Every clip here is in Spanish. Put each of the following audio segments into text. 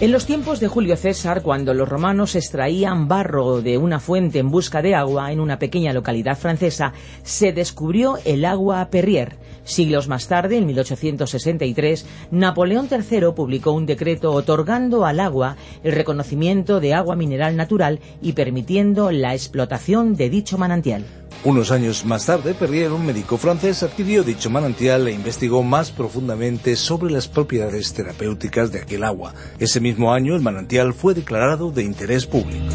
En los tiempos de Julio César, cuando los romanos extraían barro de una fuente en busca de agua en una pequeña localidad francesa, se descubrió el agua Perrier. Siglos más tarde, en 1863, Napoleón III publicó un decreto otorgando al agua el reconocimiento de agua mineral natural y permitiendo la explotación de dicho manantial. Unos años más tarde, Perrier, un médico francés, adquirió dicho manantial e investigó más profundamente sobre las propiedades terapéuticas de aquel agua. Ese mismo año, el manantial fue declarado de interés público.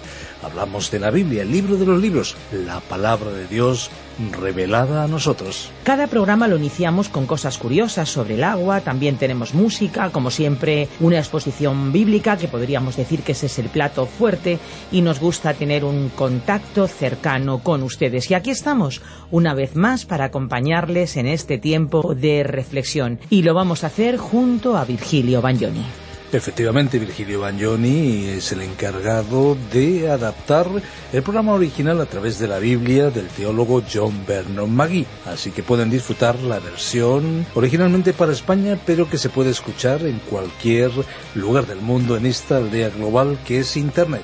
Hablamos de la Biblia, el libro de los libros, la palabra de Dios revelada a nosotros. Cada programa lo iniciamos con cosas curiosas sobre el agua, también tenemos música, como siempre una exposición bíblica, que podríamos decir que ese es el plato fuerte, y nos gusta tener un contacto cercano con ustedes. Y aquí estamos, una vez más, para acompañarles en este tiempo de reflexión, y lo vamos a hacer junto a Virgilio Bagnoni. Efectivamente, Virgilio Bagnoni es el encargado de adaptar el programa original a través de la Biblia del teólogo John Vernon Magui. Así que pueden disfrutar la versión originalmente para España, pero que se puede escuchar en cualquier lugar del mundo en esta aldea global que es Internet.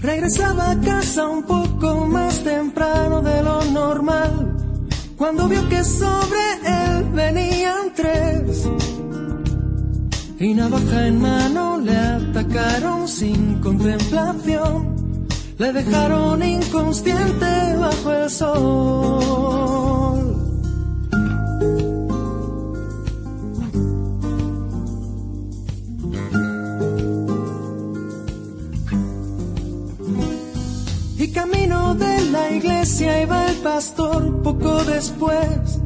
Regresaba a casa un poco más temprano de lo normal, cuando vio que sobre él venían tres. Y navaja en mano le atacaron sin contemplación le dejaron inconsciente bajo el sol. Y camino de la iglesia iba el pastor poco después.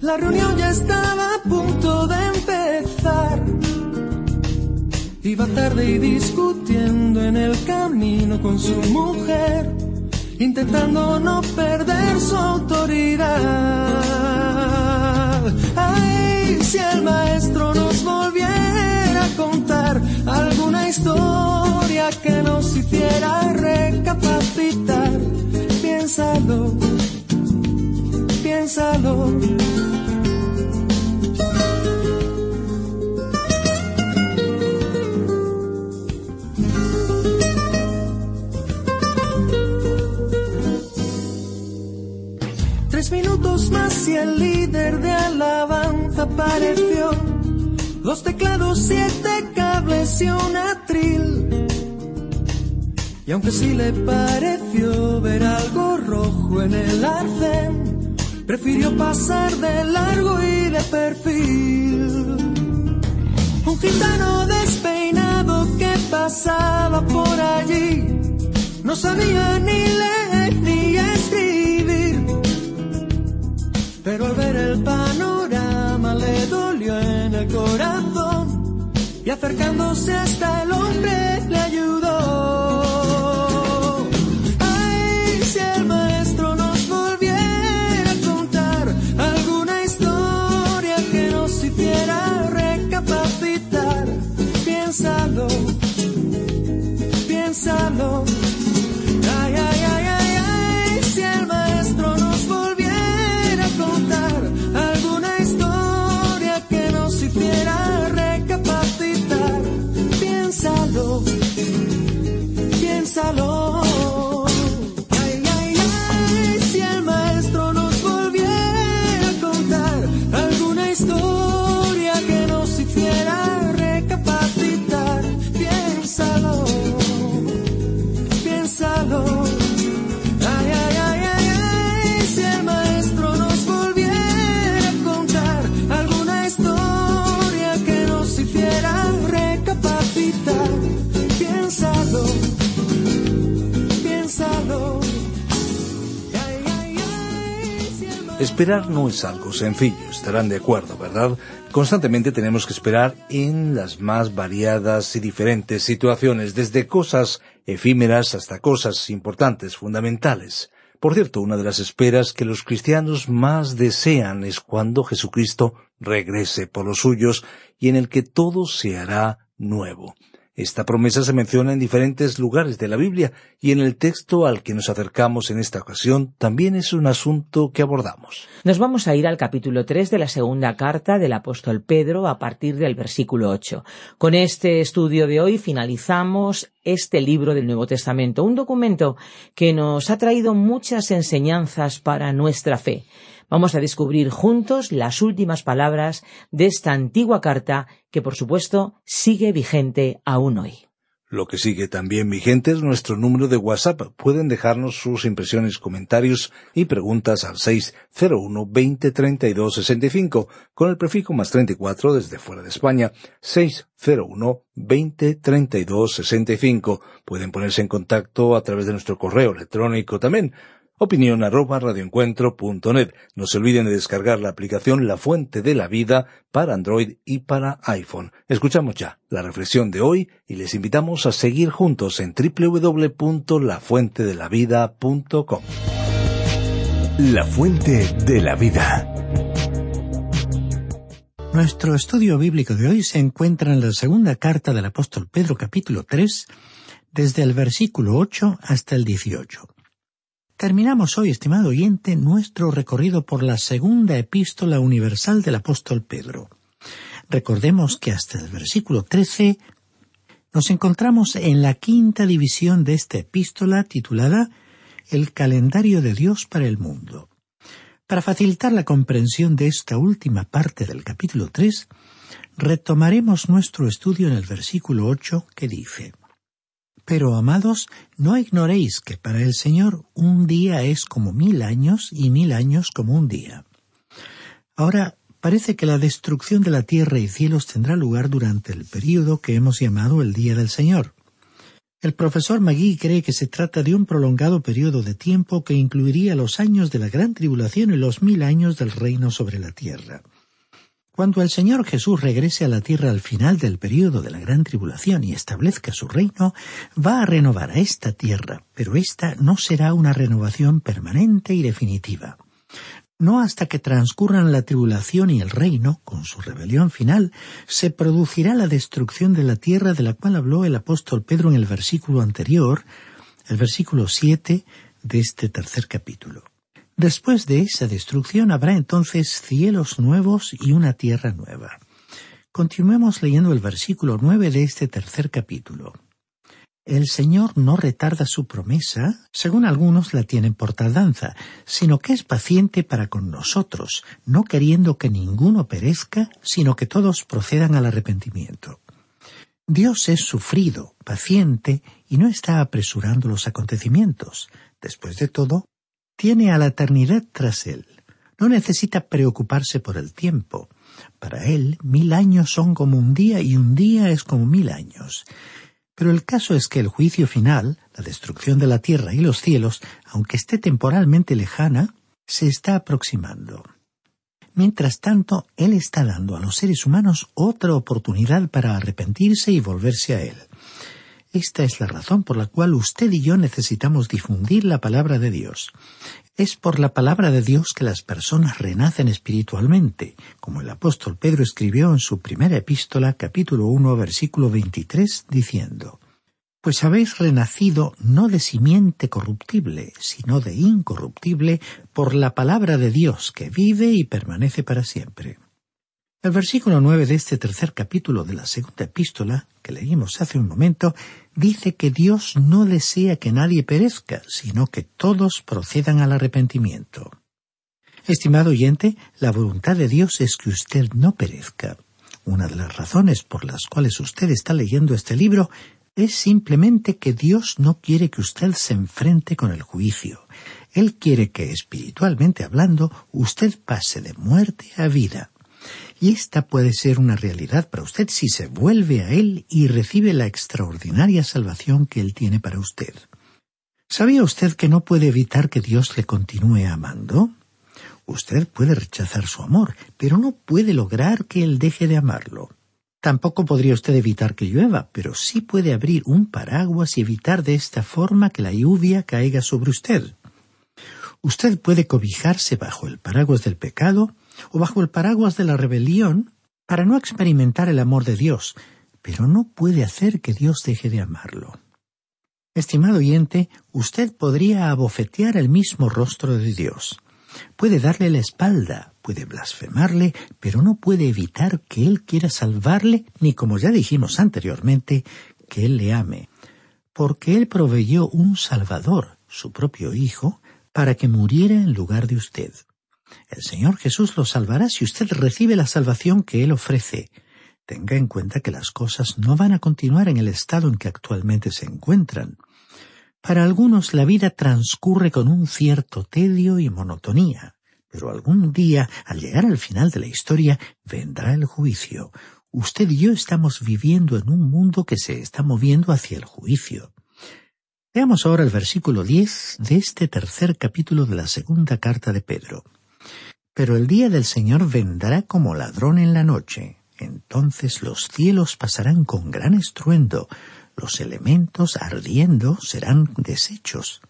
La reunión ya estaba a punto de empezar. Iba tarde y discutiendo en el camino con su mujer, intentando no perder su autoridad. Ay, si el maestro nos volviera a contar alguna historia que nos hiciera recapacitar, piénsalo, piénsalo más y el líder de alabanza apareció. Dos teclados, siete cables y un atril. Y aunque sí le pareció ver algo rojo en el arcén, prefirió pasar de largo y de perfil. Un gitano despeinado que pasaba por allí, no sabía ni leer acercándose hasta el Esperar no es algo sencillo, estarán de acuerdo, ¿verdad? Constantemente tenemos que esperar en las más variadas y diferentes situaciones, desde cosas efímeras hasta cosas importantes, fundamentales. Por cierto, una de las esperas que los cristianos más desean es cuando Jesucristo regrese por los suyos y en el que todo se hará nuevo. Esta promesa se menciona en diferentes lugares de la Biblia y en el texto al que nos acercamos en esta ocasión también es un asunto que abordamos. Nos vamos a ir al capítulo 3 de la segunda carta del apóstol Pedro a partir del versículo 8. Con este estudio de hoy finalizamos este libro del Nuevo Testamento, un documento que nos ha traído muchas enseñanzas para nuestra fe. Vamos a descubrir juntos las últimas palabras de esta antigua carta que, por supuesto, sigue vigente aún hoy. Lo que sigue también vigente es nuestro número de WhatsApp. Pueden dejarnos sus impresiones, comentarios y preguntas al 601 20 32 65 con el prefijo más 34 desde fuera de España. 601 20 32 65. Pueden ponerse en contacto a través de nuestro correo electrónico también opinión arroba radioencuentro.net. No se olviden de descargar la aplicación La Fuente de la Vida para Android y para iPhone. Escuchamos ya la reflexión de hoy y les invitamos a seguir juntos en www.lafuentedelavida.com. La Fuente de la Vida. Nuestro estudio bíblico de hoy se encuentra en la segunda carta del apóstol Pedro capítulo 3, desde el versículo 8 hasta el 18. Terminamos hoy, estimado oyente, nuestro recorrido por la segunda epístola universal del apóstol Pedro. Recordemos que hasta el versículo 13 nos encontramos en la quinta división de esta epístola titulada El calendario de Dios para el mundo. Para facilitar la comprensión de esta última parte del capítulo 3, retomaremos nuestro estudio en el versículo 8 que dice pero, amados, no ignoréis que para el Señor un día es como mil años y mil años como un día. Ahora, parece que la destrucción de la tierra y cielos tendrá lugar durante el período que hemos llamado el Día del Señor. El profesor Magui cree que se trata de un prolongado periodo de tiempo que incluiría los años de la gran tribulación y los mil años del reino sobre la tierra. Cuando el Señor Jesús regrese a la tierra al final del período de la gran tribulación y establezca su reino, va a renovar a esta tierra, pero esta no será una renovación permanente y definitiva. No hasta que transcurran la tribulación y el reino, con su rebelión final, se producirá la destrucción de la tierra de la cual habló el apóstol Pedro en el versículo anterior, el versículo siete de este tercer capítulo. Después de esa destrucción habrá entonces cielos nuevos y una tierra nueva. Continuemos leyendo el versículo nueve de este tercer capítulo. El Señor no retarda su promesa, según algunos la tienen por tardanza, sino que es paciente para con nosotros, no queriendo que ninguno perezca, sino que todos procedan al arrepentimiento. Dios es sufrido, paciente, y no está apresurando los acontecimientos. Después de todo, tiene a la eternidad tras él. No necesita preocuparse por el tiempo. Para él, mil años son como un día y un día es como mil años. Pero el caso es que el juicio final, la destrucción de la tierra y los cielos, aunque esté temporalmente lejana, se está aproximando. Mientras tanto, Él está dando a los seres humanos otra oportunidad para arrepentirse y volverse a Él. Esta es la razón por la cual usted y yo necesitamos difundir la palabra de Dios. Es por la palabra de Dios que las personas renacen espiritualmente, como el apóstol Pedro escribió en su primera epístola, capítulo 1, versículo 23, diciendo, Pues habéis renacido no de simiente corruptible, sino de incorruptible, por la palabra de Dios que vive y permanece para siempre. El versículo nueve de este tercer capítulo de la segunda epístola, que leímos hace un momento, dice que Dios no desea que nadie perezca, sino que todos procedan al arrepentimiento. Estimado oyente, la voluntad de Dios es que usted no perezca. Una de las razones por las cuales usted está leyendo este libro es simplemente que Dios no quiere que usted se enfrente con el juicio. Él quiere que, espiritualmente hablando, usted pase de muerte a vida. Y esta puede ser una realidad para usted si se vuelve a Él y recibe la extraordinaria salvación que Él tiene para usted. ¿Sabía usted que no puede evitar que Dios le continúe amando? Usted puede rechazar su amor, pero no puede lograr que él deje de amarlo. Tampoco podría usted evitar que llueva, pero sí puede abrir un paraguas y evitar de esta forma que la lluvia caiga sobre usted. Usted puede cobijarse bajo el paraguas del pecado o bajo el paraguas de la rebelión para no experimentar el amor de Dios, pero no puede hacer que Dios deje de amarlo. Estimado oyente, usted podría abofetear el mismo rostro de Dios. Puede darle la espalda, puede blasfemarle, pero no puede evitar que Él quiera salvarle, ni como ya dijimos anteriormente, que Él le ame, porque Él proveyó un Salvador, su propio Hijo, para que muriera en lugar de usted. El Señor Jesús lo salvará si usted recibe la salvación que Él ofrece. Tenga en cuenta que las cosas no van a continuar en el estado en que actualmente se encuentran. Para algunos la vida transcurre con un cierto tedio y monotonía, pero algún día, al llegar al final de la historia, vendrá el juicio. Usted y yo estamos viviendo en un mundo que se está moviendo hacia el juicio. Veamos ahora el versículo diez de este tercer capítulo de la segunda carta de Pedro. Pero el día del Señor vendrá como ladrón en la noche. Entonces los cielos pasarán con gran estruendo, los elementos ardiendo serán deshechos,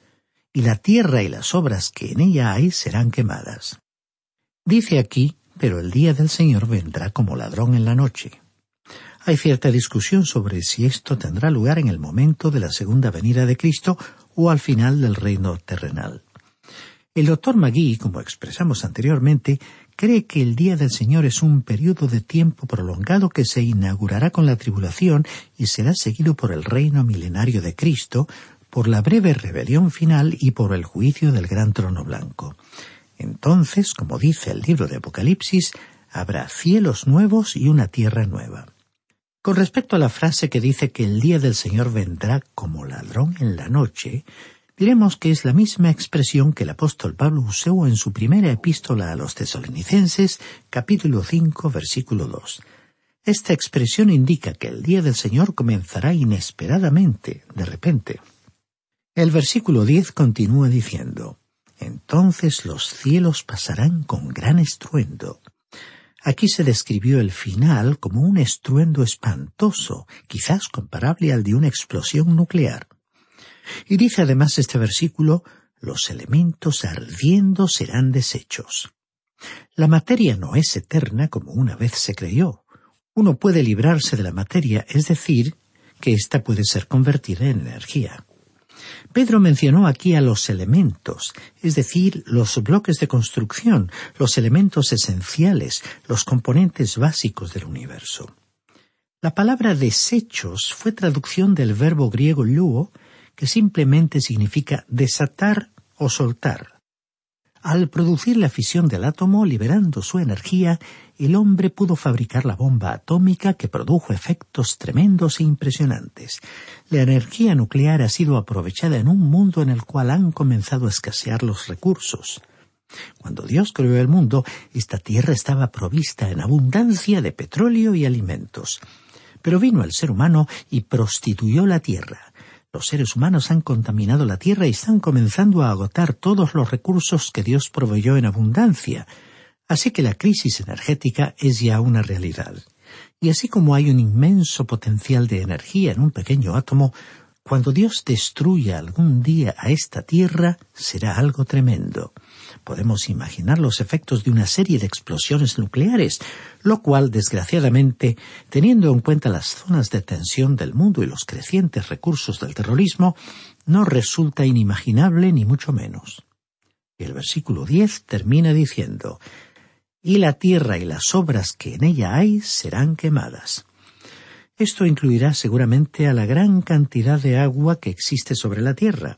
y la tierra y las obras que en ella hay serán quemadas. Dice aquí, pero el día del Señor vendrá como ladrón en la noche. Hay cierta discusión sobre si esto tendrá lugar en el momento de la segunda venida de Cristo o al final del reino terrenal. El doctor Magui, como expresamos anteriormente, cree que el día del Señor es un periodo de tiempo prolongado que se inaugurará con la tribulación y será seguido por el reino milenario de Cristo, por la breve rebelión final y por el juicio del gran trono blanco. Entonces, como dice el libro de Apocalipsis, habrá cielos nuevos y una tierra nueva. Con respecto a la frase que dice que el día del Señor vendrá como ladrón en la noche, diremos que es la misma expresión que el apóstol Pablo usó en su primera epístola a los tesalonicenses, capítulo 5, versículo 2. Esta expresión indica que el día del Señor comenzará inesperadamente, de repente. El versículo 10 continúa diciendo, Entonces los cielos pasarán con gran estruendo. Aquí se describió el final como un estruendo espantoso, quizás comparable al de una explosión nuclear. Y dice además este versículo, los elementos ardiendo serán deshechos. La materia no es eterna como una vez se creyó. Uno puede librarse de la materia, es decir, que ésta puede ser convertida en energía. Pedro mencionó aquí a los elementos, es decir, los bloques de construcción, los elementos esenciales, los componentes básicos del universo. La palabra desechos fue traducción del verbo griego luo, que simplemente significa desatar o soltar. Al producir la fisión del átomo liberando su energía, el hombre pudo fabricar la bomba atómica que produjo efectos tremendos e impresionantes. La energía nuclear ha sido aprovechada en un mundo en el cual han comenzado a escasear los recursos. Cuando Dios creó el mundo, esta tierra estaba provista en abundancia de petróleo y alimentos. Pero vino el ser humano y prostituyó la tierra. Los seres humanos han contaminado la tierra y están comenzando a agotar todos los recursos que Dios proveyó en abundancia. Así que la crisis energética es ya una realidad. Y así como hay un inmenso potencial de energía en un pequeño átomo, cuando Dios destruya algún día a esta tierra, será algo tremendo. Podemos imaginar los efectos de una serie de explosiones nucleares, lo cual, desgraciadamente, teniendo en cuenta las zonas de tensión del mundo y los crecientes recursos del terrorismo, no resulta inimaginable ni mucho menos. El versículo diez termina diciendo Y la tierra y las obras que en ella hay serán quemadas. Esto incluirá seguramente a la gran cantidad de agua que existe sobre la Tierra.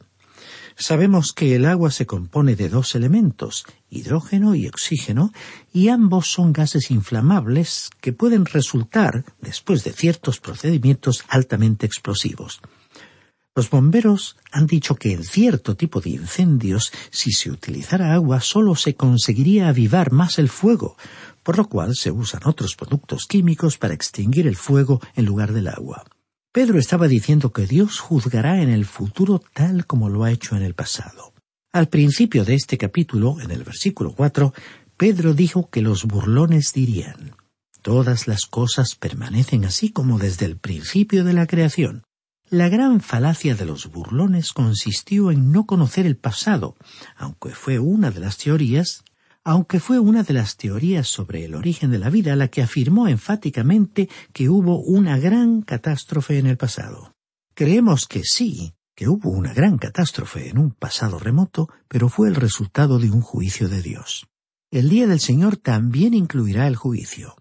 Sabemos que el agua se compone de dos elementos, hidrógeno y oxígeno, y ambos son gases inflamables que pueden resultar, después de ciertos procedimientos, altamente explosivos. Los bomberos han dicho que en cierto tipo de incendios, si se utilizara agua, solo se conseguiría avivar más el fuego, por lo cual se usan otros productos químicos para extinguir el fuego en lugar del agua. Pedro estaba diciendo que Dios juzgará en el futuro tal como lo ha hecho en el pasado. Al principio de este capítulo, en el versículo 4, Pedro dijo que los burlones dirían, Todas las cosas permanecen así como desde el principio de la creación. La gran falacia de los burlones consistió en no conocer el pasado, aunque fue una de las teorías, aunque fue una de las teorías sobre el origen de la vida la que afirmó enfáticamente que hubo una gran catástrofe en el pasado. Creemos que sí, que hubo una gran catástrofe en un pasado remoto, pero fue el resultado de un juicio de Dios. El día del Señor también incluirá el juicio.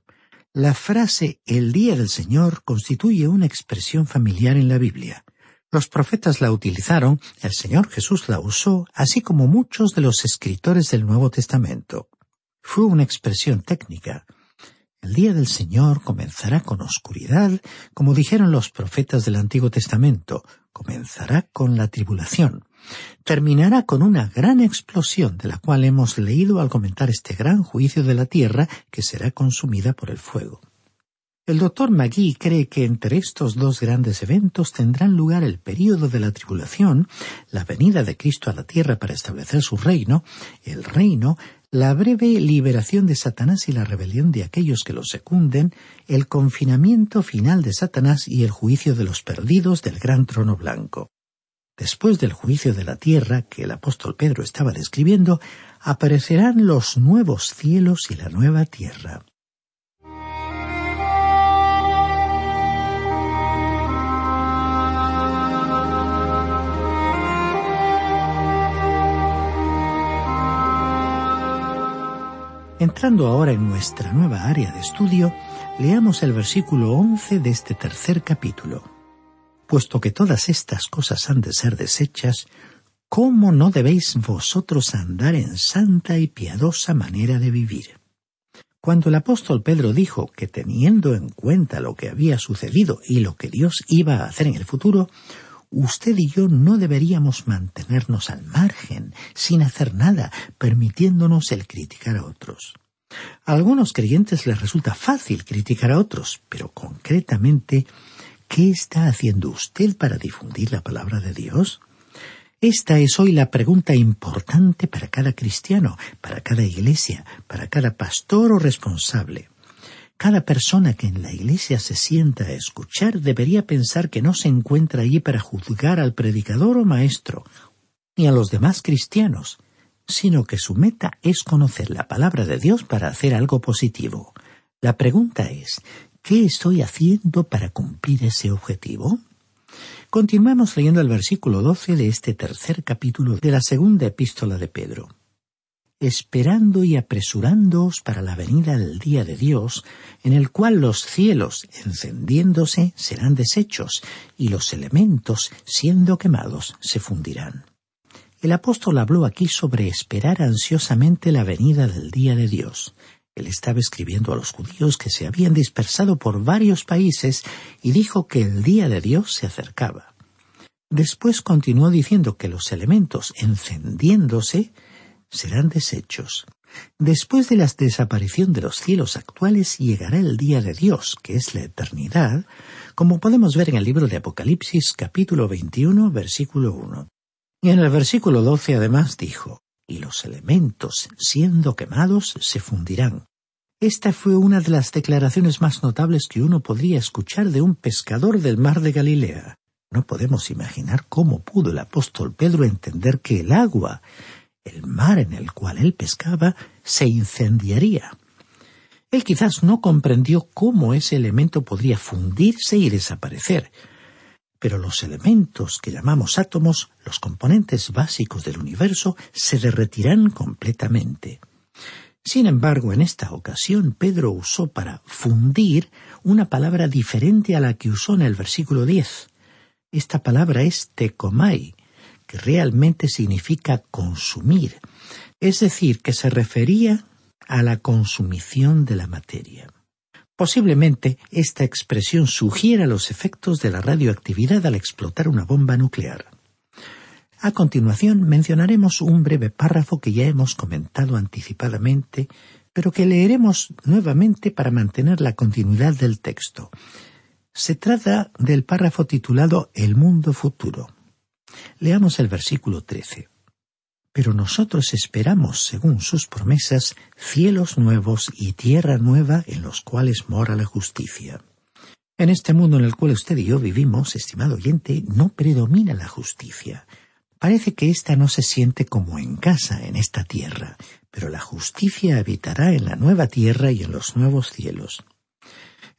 La frase el día del Señor constituye una expresión familiar en la Biblia. Los profetas la utilizaron, el Señor Jesús la usó, así como muchos de los escritores del Nuevo Testamento. Fue una expresión técnica. El día del Señor comenzará con oscuridad, como dijeron los profetas del Antiguo Testamento, comenzará con la tribulación terminará con una gran explosión de la cual hemos leído al comentar este gran juicio de la tierra que será consumida por el fuego. El doctor Magui cree que entre estos dos grandes eventos tendrán lugar el período de la tribulación, la venida de Cristo a la tierra para establecer su reino, el reino, la breve liberación de Satanás y la rebelión de aquellos que lo secunden, el confinamiento final de Satanás y el juicio de los perdidos del gran trono blanco. Después del juicio de la tierra que el apóstol Pedro estaba describiendo, aparecerán los nuevos cielos y la nueva tierra. Entrando ahora en nuestra nueva área de estudio, leamos el versículo 11 de este tercer capítulo puesto que todas estas cosas han de ser desechas, ¿cómo no debéis vosotros andar en santa y piadosa manera de vivir? Cuando el apóstol Pedro dijo que teniendo en cuenta lo que había sucedido y lo que Dios iba a hacer en el futuro, usted y yo no deberíamos mantenernos al margen, sin hacer nada, permitiéndonos el criticar a otros. A algunos creyentes les resulta fácil criticar a otros, pero concretamente ¿Qué está haciendo usted para difundir la palabra de Dios? Esta es hoy la pregunta importante para cada cristiano, para cada iglesia, para cada pastor o responsable. Cada persona que en la iglesia se sienta a escuchar debería pensar que no se encuentra allí para juzgar al predicador o maestro, ni a los demás cristianos, sino que su meta es conocer la palabra de Dios para hacer algo positivo. La pregunta es, ¿Qué estoy haciendo para cumplir ese objetivo? Continuamos leyendo el versículo 12 de este tercer capítulo de la segunda epístola de Pedro. Esperando y apresurándoos para la venida del día de Dios, en el cual los cielos, encendiéndose, serán deshechos, y los elementos, siendo quemados, se fundirán. El apóstol habló aquí sobre esperar ansiosamente la venida del día de Dios. Él estaba escribiendo a los judíos que se habían dispersado por varios países y dijo que el día de Dios se acercaba. Después continuó diciendo que los elementos encendiéndose serán deshechos. Después de la desaparición de los cielos actuales llegará el día de Dios, que es la eternidad, como podemos ver en el libro de Apocalipsis capítulo 21 versículo 1. Y en el versículo 12 además dijo, y los elementos, siendo quemados, se fundirán. Esta fue una de las declaraciones más notables que uno podría escuchar de un pescador del mar de Galilea. No podemos imaginar cómo pudo el apóstol Pedro entender que el agua, el mar en el cual él pescaba, se incendiaría. Él quizás no comprendió cómo ese elemento podría fundirse y desaparecer, pero los elementos que llamamos átomos, los componentes básicos del universo, se derretirán completamente. Sin embargo, en esta ocasión Pedro usó para fundir una palabra diferente a la que usó en el versículo 10. Esta palabra es tecomai, que realmente significa consumir, es decir, que se refería a la consumición de la materia. Posiblemente esta expresión sugiera los efectos de la radioactividad al explotar una bomba nuclear. A continuación mencionaremos un breve párrafo que ya hemos comentado anticipadamente, pero que leeremos nuevamente para mantener la continuidad del texto. Se trata del párrafo titulado El mundo futuro. Leamos el versículo 13. pero nosotros esperamos, según sus promesas, cielos nuevos y tierra nueva en los cuales mora la justicia. En este mundo en el cual usted y yo vivimos, estimado oyente, no predomina la justicia. Parece que ésta no se siente como en casa en esta tierra, pero la justicia habitará en la nueva tierra y en los nuevos cielos.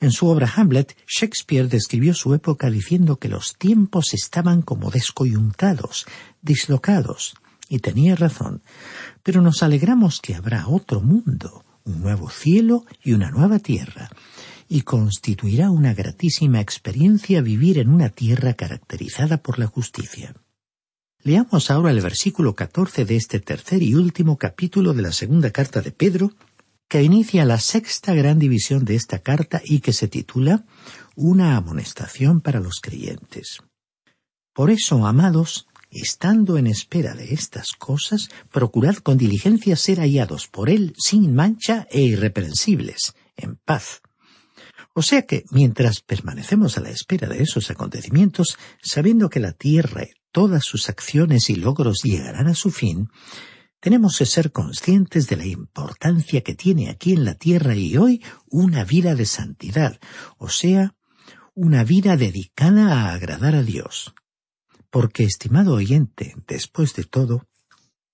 En su obra Hamlet, Shakespeare describió su época diciendo que los tiempos estaban como descoyuntados, dislocados, y tenía razón, pero nos alegramos que habrá otro mundo, un nuevo cielo y una nueva tierra, y constituirá una gratísima experiencia vivir en una tierra caracterizada por la justicia. Leamos ahora el versículo catorce de este tercer y último capítulo de la segunda carta de Pedro, que inicia la sexta gran división de esta carta y que se titula Una amonestación para los creyentes. Por eso, amados, estando en espera de estas cosas, procurad con diligencia ser hallados por Él sin mancha e irreprensibles, en paz. O sea que, mientras permanecemos a la espera de esos acontecimientos, sabiendo que la tierra y todas sus acciones y logros llegarán a su fin, tenemos que ser conscientes de la importancia que tiene aquí en la tierra y hoy una vida de santidad, o sea, una vida dedicada a agradar a Dios. Porque, estimado oyente, después de todo,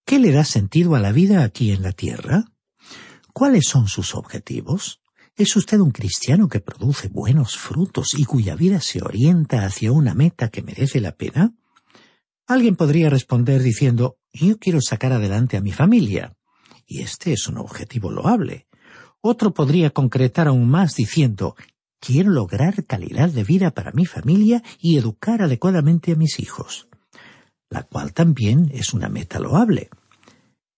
¿qué le da sentido a la vida aquí en la tierra? ¿Cuáles son sus objetivos? ¿Es usted un cristiano que produce buenos frutos y cuya vida se orienta hacia una meta que merece la pena? Alguien podría responder diciendo yo quiero sacar adelante a mi familia, y este es un objetivo loable. Otro podría concretar aún más diciendo quiero lograr calidad de vida para mi familia y educar adecuadamente a mis hijos, la cual también es una meta loable.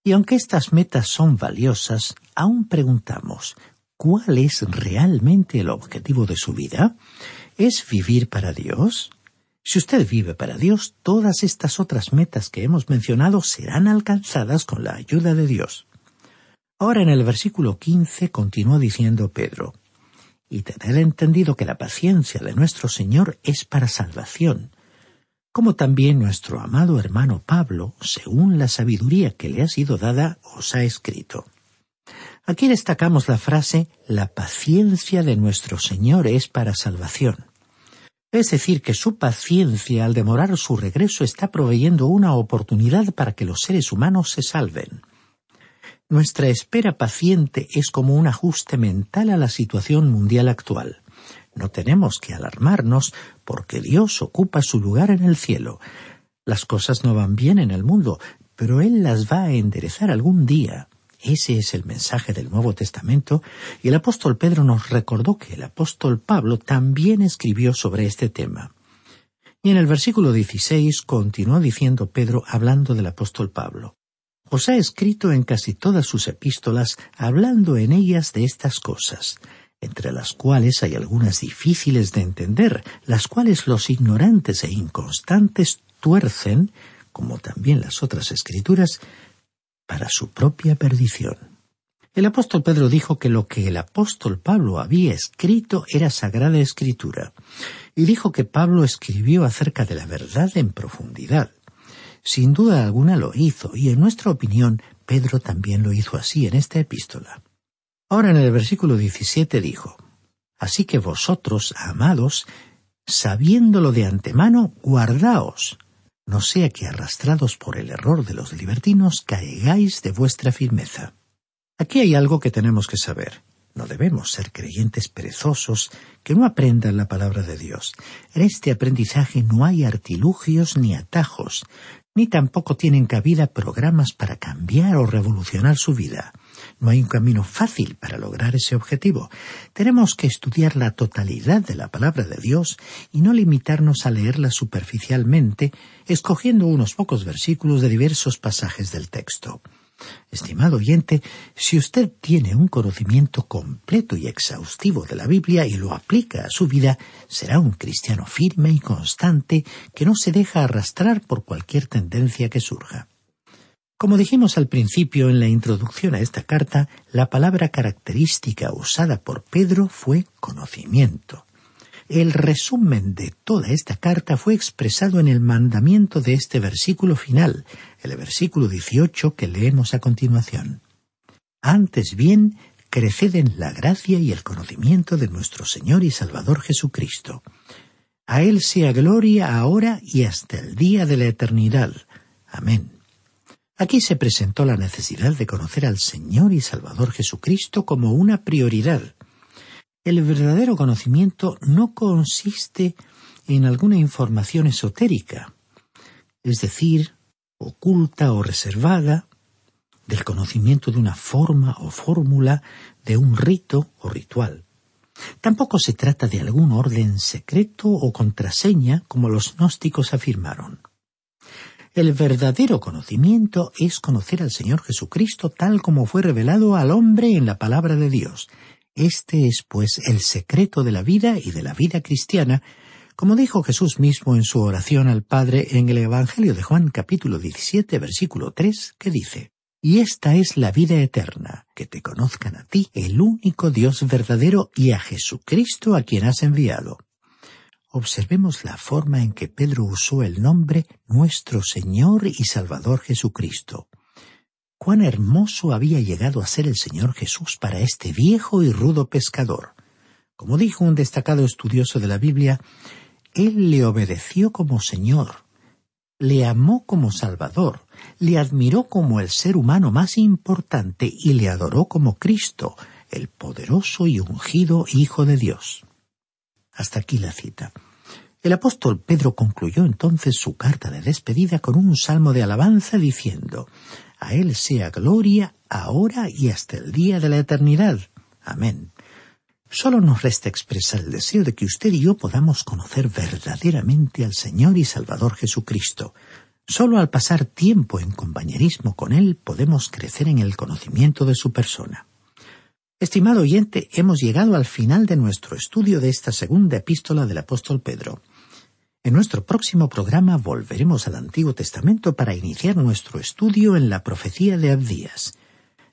Y aunque estas metas son valiosas, aún preguntamos ¿cuál es realmente el objetivo de su vida? ¿Es vivir para Dios? Si usted vive para Dios, todas estas otras metas que hemos mencionado serán alcanzadas con la ayuda de Dios. Ahora en el versículo quince continúa diciendo Pedro, y tener entendido que la paciencia de nuestro Señor es para salvación, como también nuestro amado hermano Pablo, según la sabiduría que le ha sido dada, os ha escrito. Aquí destacamos la frase La paciencia de nuestro Señor es para salvación. Es decir, que su paciencia al demorar su regreso está proveyendo una oportunidad para que los seres humanos se salven. Nuestra espera paciente es como un ajuste mental a la situación mundial actual. No tenemos que alarmarnos porque Dios ocupa su lugar en el cielo. Las cosas no van bien en el mundo, pero Él las va a enderezar algún día. Ese es el mensaje del Nuevo Testamento y el apóstol Pedro nos recordó que el apóstol Pablo también escribió sobre este tema. Y en el versículo 16 continuó diciendo Pedro hablando del apóstol Pablo. Os ha escrito en casi todas sus epístolas hablando en ellas de estas cosas, entre las cuales hay algunas difíciles de entender, las cuales los ignorantes e inconstantes tuercen, como también las otras escrituras, para su propia perdición. El apóstol Pedro dijo que lo que el apóstol Pablo había escrito era sagrada escritura, y dijo que Pablo escribió acerca de la verdad en profundidad. Sin duda alguna lo hizo, y en nuestra opinión Pedro también lo hizo así en esta epístola. Ahora en el versículo 17 dijo, Así que vosotros, amados, sabiéndolo de antemano, guardaos, no sea que arrastrados por el error de los libertinos caigáis de vuestra firmeza. Aquí hay algo que tenemos que saber. No debemos ser creyentes perezosos que no aprendan la palabra de Dios. En este aprendizaje no hay artilugios ni atajos, ni tampoco tienen cabida programas para cambiar o revolucionar su vida. No hay un camino fácil para lograr ese objetivo. Tenemos que estudiar la totalidad de la palabra de Dios y no limitarnos a leerla superficialmente, escogiendo unos pocos versículos de diversos pasajes del texto. Estimado oyente, si usted tiene un conocimiento completo y exhaustivo de la Biblia y lo aplica a su vida, será un cristiano firme y constante que no se deja arrastrar por cualquier tendencia que surja. Como dijimos al principio en la introducción a esta carta, la palabra característica usada por Pedro fue conocimiento. El resumen de toda esta carta fue expresado en el mandamiento de este versículo final, el versículo 18 que leemos a continuación. Antes bien, creced en la gracia y el conocimiento de nuestro Señor y Salvador Jesucristo. A Él sea gloria ahora y hasta el día de la eternidad. Amén. Aquí se presentó la necesidad de conocer al Señor y Salvador Jesucristo como una prioridad. El verdadero conocimiento no consiste en alguna información esotérica, es decir, oculta o reservada, del conocimiento de una forma o fórmula, de un rito o ritual. Tampoco se trata de algún orden secreto o contraseña como los gnósticos afirmaron. El verdadero conocimiento es conocer al Señor Jesucristo tal como fue revelado al hombre en la palabra de Dios. Este es, pues, el secreto de la vida y de la vida cristiana, como dijo Jesús mismo en su oración al Padre en el Evangelio de Juan capítulo 17 versículo 3, que dice, Y esta es la vida eterna, que te conozcan a ti, el único Dios verdadero, y a Jesucristo a quien has enviado observemos la forma en que Pedro usó el nombre nuestro Señor y Salvador Jesucristo. Cuán hermoso había llegado a ser el Señor Jesús para este viejo y rudo pescador. Como dijo un destacado estudioso de la Biblia, Él le obedeció como Señor, le amó como Salvador, le admiró como el ser humano más importante y le adoró como Cristo, el poderoso y ungido Hijo de Dios. Hasta aquí la cita. El apóstol Pedro concluyó entonces su carta de despedida con un salmo de alabanza diciendo A Él sea gloria ahora y hasta el día de la eternidad. Amén. Solo nos resta expresar el deseo de que usted y yo podamos conocer verdaderamente al Señor y Salvador Jesucristo. Solo al pasar tiempo en compañerismo con Él podemos crecer en el conocimiento de su persona. Estimado oyente, hemos llegado al final de nuestro estudio de esta segunda epístola del apóstol Pedro. En nuestro próximo programa volveremos al Antiguo Testamento para iniciar nuestro estudio en la profecía de Abdías.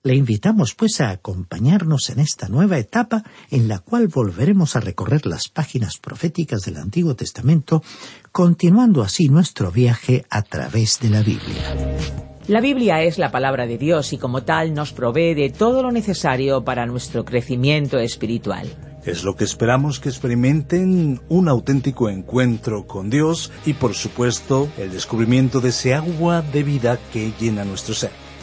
Le invitamos pues a acompañarnos en esta nueva etapa en la cual volveremos a recorrer las páginas proféticas del Antiguo Testamento, continuando así nuestro viaje a través de la Biblia. La Biblia es la palabra de Dios y como tal nos provee de todo lo necesario para nuestro crecimiento espiritual. Es lo que esperamos que experimenten un auténtico encuentro con Dios y por supuesto el descubrimiento de ese agua de vida que llena nuestro ser.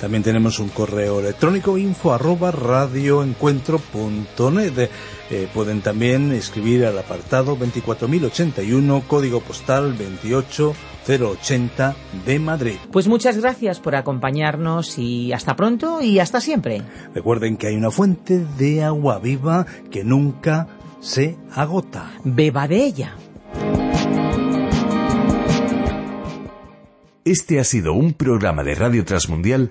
También tenemos un correo electrónico info arroba radioencuentro.net. Eh, pueden también escribir al apartado 24081, código postal 28080 de Madrid. Pues muchas gracias por acompañarnos y hasta pronto y hasta siempre. Recuerden que hay una fuente de agua viva que nunca se agota. Beba de ella. Este ha sido un programa de Radio Transmundial